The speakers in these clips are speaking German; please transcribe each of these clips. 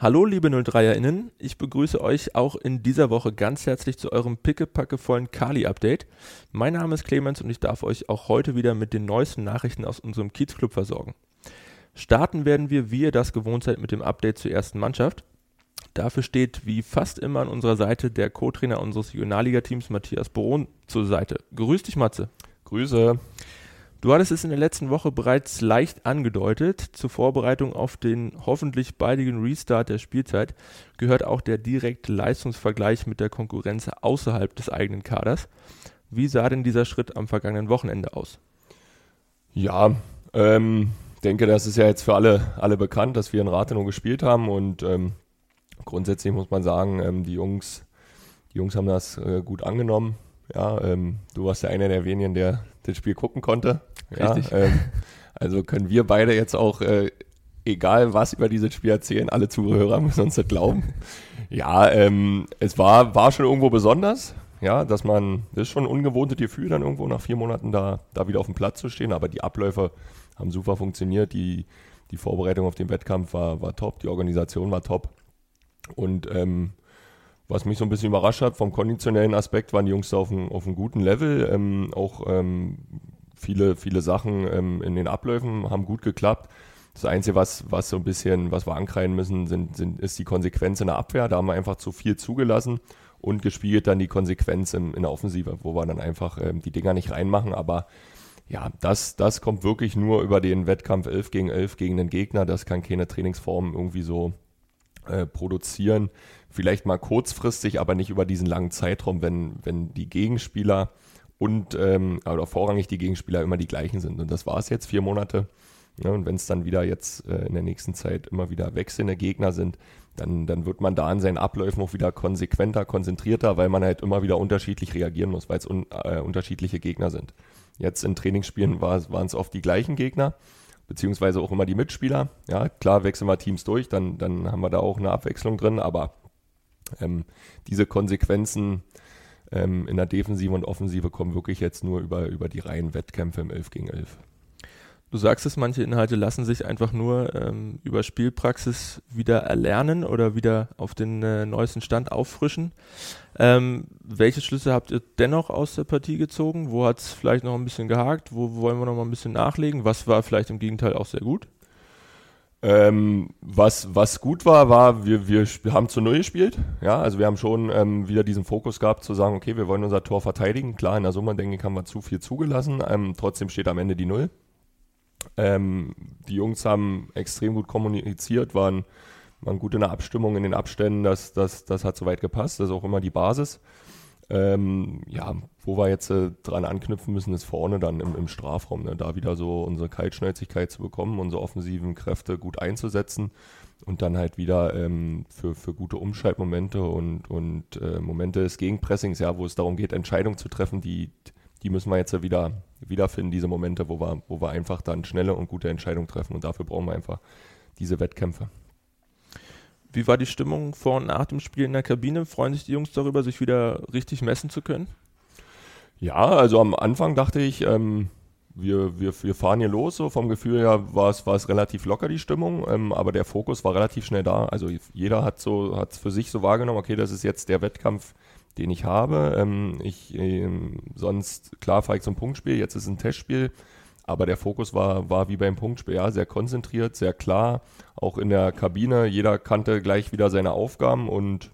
Hallo liebe 03erInnen, ich begrüße euch auch in dieser Woche ganz herzlich zu eurem pickepackevollen Kali-Update. Mein Name ist Clemens und ich darf euch auch heute wieder mit den neuesten Nachrichten aus unserem Kiezclub versorgen. Starten werden wir, wie ihr das gewohnt seid, mit dem Update zur ersten Mannschaft. Dafür steht wie fast immer an unserer Seite der Co-Trainer unseres Regionalliga-Teams Matthias Boron zur Seite. Grüß dich, Matze. Grüße. Du hattest es in der letzten Woche bereits leicht angedeutet. Zur Vorbereitung auf den hoffentlich baldigen Restart der Spielzeit gehört auch der direkte Leistungsvergleich mit der Konkurrenz außerhalb des eigenen Kaders. Wie sah denn dieser Schritt am vergangenen Wochenende aus? Ja, ähm, denke, das ist ja jetzt für alle, alle bekannt, dass wir in Rathenow gespielt haben und ähm, grundsätzlich muss man sagen, ähm, die Jungs, die Jungs haben das äh, gut angenommen. Ja, ähm, du warst ja einer der wenigen, der das Spiel gucken konnte. Richtig. Ja, ähm, also können wir beide jetzt auch, äh, egal was über dieses Spiel erzählen, alle Zuhörer müssen uns das glauben. Ja, ähm, es war, war schon irgendwo besonders, ja, dass man, das ist schon ein ungewohntes Gefühl, dann irgendwo nach vier Monaten da, da wieder auf dem Platz zu stehen, aber die Abläufe haben super funktioniert, die, die Vorbereitung auf den Wettkampf war, war top, die Organisation war top und ähm, was mich so ein bisschen überrascht hat, vom konditionellen Aspekt waren die Jungs da auf einem, auf einem guten Level. Ähm, auch ähm, viele, viele Sachen ähm, in den Abläufen haben gut geklappt. Das Einzige, was, was so ein bisschen, was wir ankreiden müssen, sind, sind, ist die Konsequenz in der Abwehr. Da haben wir einfach zu viel zugelassen und gespielt dann die Konsequenz in, in der Offensive, wo wir dann einfach ähm, die Dinger nicht reinmachen. Aber ja, das, das kommt wirklich nur über den Wettkampf 11 gegen 11 gegen den Gegner. Das kann keine Trainingsform irgendwie so äh, produzieren. Vielleicht mal kurzfristig, aber nicht über diesen langen Zeitraum, wenn, wenn die Gegenspieler und ähm, oder vorrangig die Gegenspieler immer die gleichen sind. Und das war es jetzt, vier Monate. Ja, und wenn es dann wieder jetzt äh, in der nächsten Zeit immer wieder wechselnde Gegner sind, dann, dann wird man da in seinen Abläufen auch wieder konsequenter, konzentrierter, weil man halt immer wieder unterschiedlich reagieren muss, weil es un, äh, unterschiedliche Gegner sind. Jetzt in Trainingsspielen waren es oft die gleichen Gegner beziehungsweise auch immer die Mitspieler. Ja, klar wechseln wir Teams durch, dann, dann haben wir da auch eine Abwechslung drin, aber ähm, diese Konsequenzen ähm, in der Defensive und Offensive kommen wirklich jetzt nur über, über die reinen Wettkämpfe im 11 gegen 11. Du sagst es, manche Inhalte lassen sich einfach nur ähm, über Spielpraxis wieder erlernen oder wieder auf den äh, neuesten Stand auffrischen. Ähm, welche Schlüsse habt ihr dennoch aus der Partie gezogen? Wo hat es vielleicht noch ein bisschen gehakt? Wo wollen wir noch mal ein bisschen nachlegen? Was war vielleicht im Gegenteil auch sehr gut? Ähm, was, was gut war, war, wir, wir haben zu Null gespielt. Ja, also wir haben schon ähm, wieder diesen Fokus gehabt, zu sagen, okay, wir wollen unser Tor verteidigen. Klar, in der Summe, denke ich, haben wir zu viel zugelassen. Ähm, trotzdem steht am Ende die Null. Ähm, die Jungs haben extrem gut kommuniziert, waren, waren gut in der Abstimmung, in den Abständen. Das, das, das hat soweit gepasst. Das ist auch immer die Basis. Ähm, ja, wo wir jetzt äh, dran anknüpfen müssen, ist vorne dann im, im Strafraum. Ne? Da wieder so unsere Kaltschnäuzigkeit zu bekommen, unsere offensiven Kräfte gut einzusetzen und dann halt wieder ähm, für, für gute Umschaltmomente und, und äh, Momente des Gegenpressings, ja, wo es darum geht, Entscheidungen zu treffen, die, die müssen wir jetzt wieder wiederfinden, diese Momente, wo wir, wo wir einfach dann schnelle und gute Entscheidungen treffen. Und dafür brauchen wir einfach diese Wettkämpfe. Wie war die Stimmung vor und nach dem Spiel in der Kabine? Freuen sich die Jungs darüber, sich wieder richtig messen zu können? Ja, also am Anfang dachte ich, ähm, wir, wir, wir fahren hier los. So vom Gefühl her war es, war es relativ locker, die Stimmung, ähm, aber der Fokus war relativ schnell da. Also jeder hat so, hat für sich so wahrgenommen, okay, das ist jetzt der Wettkampf, den ich habe. Ähm, ich, ähm, sonst, klar, fahre ich zum Punktspiel, jetzt ist ein Testspiel, aber der Fokus war, war wie beim Punktspiel, ja, sehr konzentriert, sehr klar, auch in der Kabine, jeder kannte gleich wieder seine Aufgaben und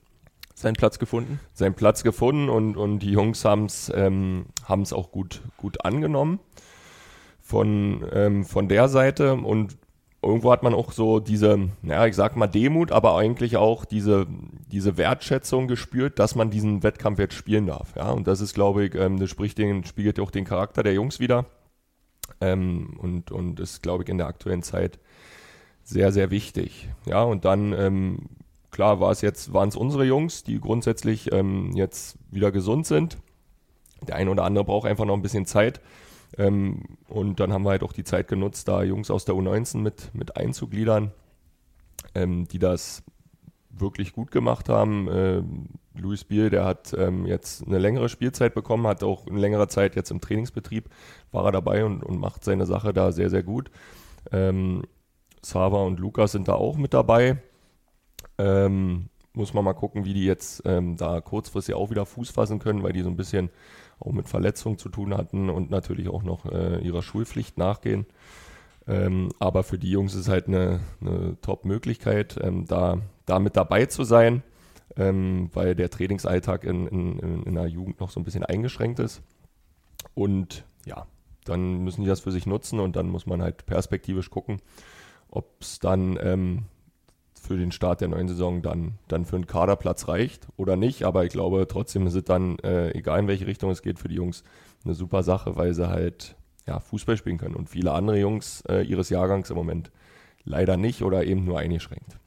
seinen Platz gefunden. Seinen Platz gefunden und, und die Jungs haben es ähm, auch gut, gut angenommen von, ähm, von der Seite und irgendwo hat man auch so diese, naja, ich sag mal Demut, aber eigentlich auch diese, diese Wertschätzung gespürt, dass man diesen Wettkampf jetzt spielen darf. Ja, und das ist, glaube ich, ähm, das spricht den, spiegelt auch den Charakter der Jungs wieder. Ähm, und, und ist, glaube ich, in der aktuellen Zeit sehr, sehr wichtig. Ja, und dann, ähm, klar, war es jetzt, waren es unsere Jungs, die grundsätzlich ähm, jetzt wieder gesund sind. Der eine oder andere braucht einfach noch ein bisschen Zeit. Ähm, und dann haben wir halt auch die Zeit genutzt, da Jungs aus der U19 mit, mit einzugliedern, ähm, die das wirklich gut gemacht haben. Ähm, Luis Biel, der hat ähm, jetzt eine längere Spielzeit bekommen, hat auch eine längere Zeit jetzt im Trainingsbetrieb, war er dabei und, und macht seine Sache da sehr, sehr gut. Ähm, Sava und Lukas sind da auch mit dabei. Ähm, muss man mal gucken, wie die jetzt ähm, da kurzfristig auch wieder Fuß fassen können, weil die so ein bisschen auch mit Verletzungen zu tun hatten und natürlich auch noch äh, ihrer Schulpflicht nachgehen. Ähm, aber für die Jungs ist halt eine, eine Top-Möglichkeit, ähm, da, da mit dabei zu sein, ähm, weil der Trainingsalltag in, in, in der Jugend noch so ein bisschen eingeschränkt ist. Und ja, dann müssen die das für sich nutzen und dann muss man halt perspektivisch gucken, ob es dann ähm, für den Start der neuen Saison dann, dann für einen Kaderplatz reicht oder nicht. Aber ich glaube, trotzdem ist es dann, äh, egal in welche Richtung es geht, für die Jungs eine super Sache, weil sie halt ja, Fußball spielen können. Und viele andere Jungs äh, ihres Jahrgangs im Moment leider nicht oder eben nur eingeschränkt.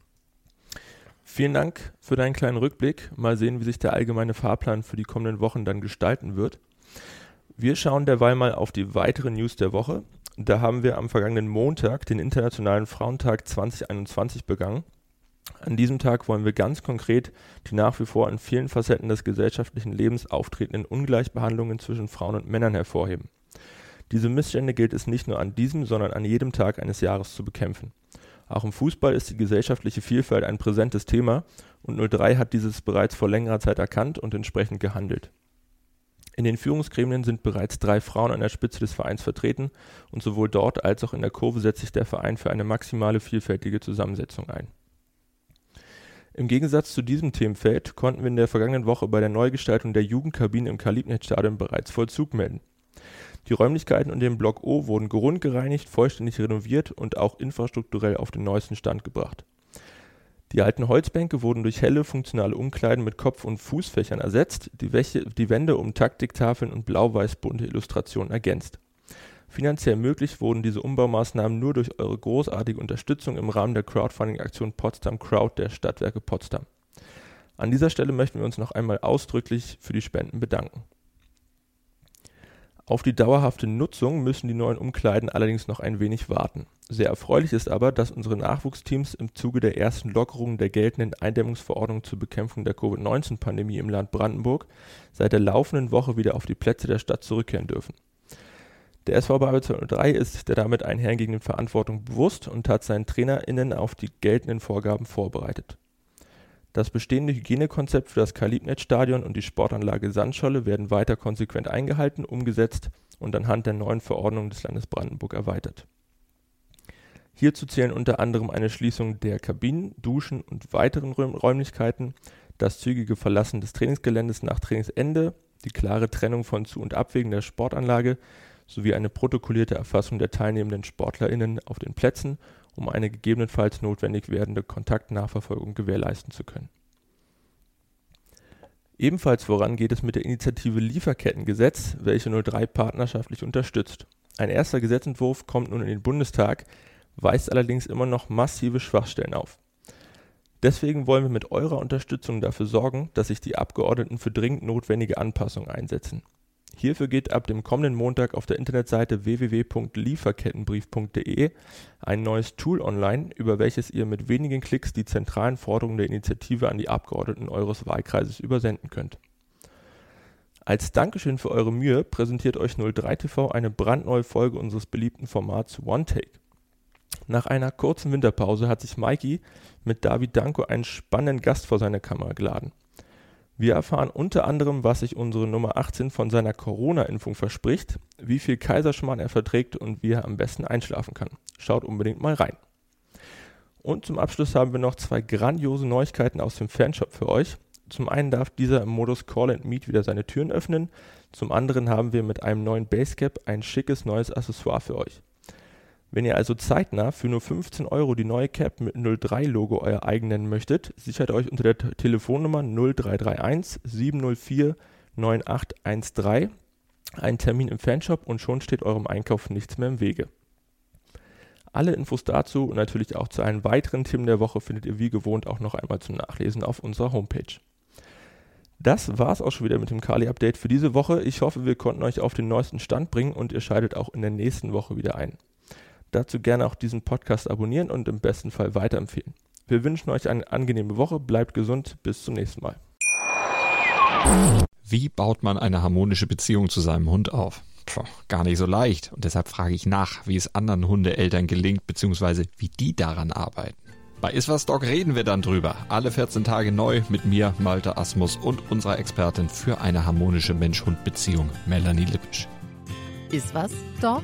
Vielen Dank für deinen kleinen Rückblick. Mal sehen, wie sich der allgemeine Fahrplan für die kommenden Wochen dann gestalten wird. Wir schauen derweil mal auf die weiteren News der Woche. Da haben wir am vergangenen Montag den Internationalen Frauentag 2021 begangen. An diesem Tag wollen wir ganz konkret die nach wie vor in vielen Facetten des gesellschaftlichen Lebens auftretenden Ungleichbehandlungen zwischen Frauen und Männern hervorheben. Diese Missstände gilt es nicht nur an diesem, sondern an jedem Tag eines Jahres zu bekämpfen. Auch im Fußball ist die gesellschaftliche Vielfalt ein präsentes Thema und 03 hat dieses bereits vor längerer Zeit erkannt und entsprechend gehandelt. In den Führungsgremien sind bereits drei Frauen an der Spitze des Vereins vertreten und sowohl dort als auch in der Kurve setzt sich der Verein für eine maximale vielfältige Zusammensetzung ein. Im Gegensatz zu diesem Themenfeld konnten wir in der vergangenen Woche bei der Neugestaltung der Jugendkabine im Kalibnet-Stadion bereits Vollzug melden. Die Räumlichkeiten und den Block O wurden grundgereinigt, vollständig renoviert und auch infrastrukturell auf den neuesten Stand gebracht. Die alten Holzbänke wurden durch helle, funktionale Umkleiden mit Kopf- und Fußfächern ersetzt, die, Wäche, die Wände um Taktiktafeln und blau-weiß-bunte Illustrationen ergänzt. Finanziell möglich wurden diese Umbaumaßnahmen nur durch eure großartige Unterstützung im Rahmen der Crowdfunding-Aktion Potsdam Crowd der Stadtwerke Potsdam. An dieser Stelle möchten wir uns noch einmal ausdrücklich für die Spenden bedanken. Auf die dauerhafte Nutzung müssen die neuen Umkleiden allerdings noch ein wenig warten. Sehr erfreulich ist aber, dass unsere Nachwuchsteams im Zuge der ersten Lockerung der geltenden Eindämmungsverordnung zur Bekämpfung der Covid-19-Pandemie im Land Brandenburg seit der laufenden Woche wieder auf die Plätze der Stadt zurückkehren dürfen. Der SV Babel 203 ist der damit einhergehenden Verantwortung bewusst und hat seinen TrainerInnen auf die geltenden Vorgaben vorbereitet. Das bestehende Hygienekonzept für das Kalibnet-Stadion und die Sportanlage Sandscholle werden weiter konsequent eingehalten, umgesetzt und anhand der neuen Verordnung des Landes Brandenburg erweitert. Hierzu zählen unter anderem eine Schließung der Kabinen, Duschen und weiteren Räumlichkeiten, das zügige Verlassen des Trainingsgeländes nach Trainingsende, die klare Trennung von Zu- und Abwegen der Sportanlage sowie eine protokollierte Erfassung der teilnehmenden SportlerInnen auf den Plätzen, um eine gegebenenfalls notwendig werdende Kontaktnachverfolgung gewährleisten zu können. Ebenfalls voran geht es mit der Initiative Lieferkettengesetz, welche 03 partnerschaftlich unterstützt. Ein erster Gesetzentwurf kommt nun in den Bundestag, weist allerdings immer noch massive Schwachstellen auf. Deswegen wollen wir mit eurer Unterstützung dafür sorgen, dass sich die Abgeordneten für dringend notwendige Anpassungen einsetzen. Hierfür geht ab dem kommenden Montag auf der Internetseite www.lieferkettenbrief.de ein neues Tool online, über welches ihr mit wenigen Klicks die zentralen Forderungen der Initiative an die Abgeordneten eures Wahlkreises übersenden könnt. Als Dankeschön für eure Mühe präsentiert euch 03TV eine brandneue Folge unseres beliebten Formats One Take. Nach einer kurzen Winterpause hat sich Mikey mit David Danko einen spannenden Gast vor seine Kamera geladen. Wir erfahren unter anderem, was sich unsere Nummer 18 von seiner Corona-Impfung verspricht, wie viel Kaiserschmarrn er verträgt und wie er am besten einschlafen kann. Schaut unbedingt mal rein. Und zum Abschluss haben wir noch zwei grandiose Neuigkeiten aus dem Fanshop für euch. Zum einen darf dieser im Modus Call and Meet wieder seine Türen öffnen. Zum anderen haben wir mit einem neuen Basecap ein schickes neues Accessoire für euch. Wenn ihr also zeitnah für nur 15 Euro die neue Cap mit 03-Logo euer eigen nennen möchtet, sichert euch unter der Telefonnummer 0331 704 9813 einen Termin im Fanshop und schon steht eurem Einkauf nichts mehr im Wege. Alle Infos dazu und natürlich auch zu allen weiteren Themen der Woche findet ihr wie gewohnt auch noch einmal zum Nachlesen auf unserer Homepage. Das war's auch schon wieder mit dem Kali-Update für diese Woche. Ich hoffe, wir konnten euch auf den neuesten Stand bringen und ihr schaltet auch in der nächsten Woche wieder ein. Dazu gerne auch diesen Podcast abonnieren und im besten Fall weiterempfehlen. Wir wünschen euch eine angenehme Woche, bleibt gesund, bis zum nächsten Mal. Wie baut man eine harmonische Beziehung zu seinem Hund auf? Puh, gar nicht so leicht. Und deshalb frage ich nach, wie es anderen Hundeeltern gelingt, beziehungsweise wie die daran arbeiten. Bei Iswas Dog reden wir dann drüber. Alle 14 Tage neu mit mir, Malte Asmus und unserer Expertin für eine harmonische Mensch-Hund-Beziehung, Melanie Lippisch. Iswas Dog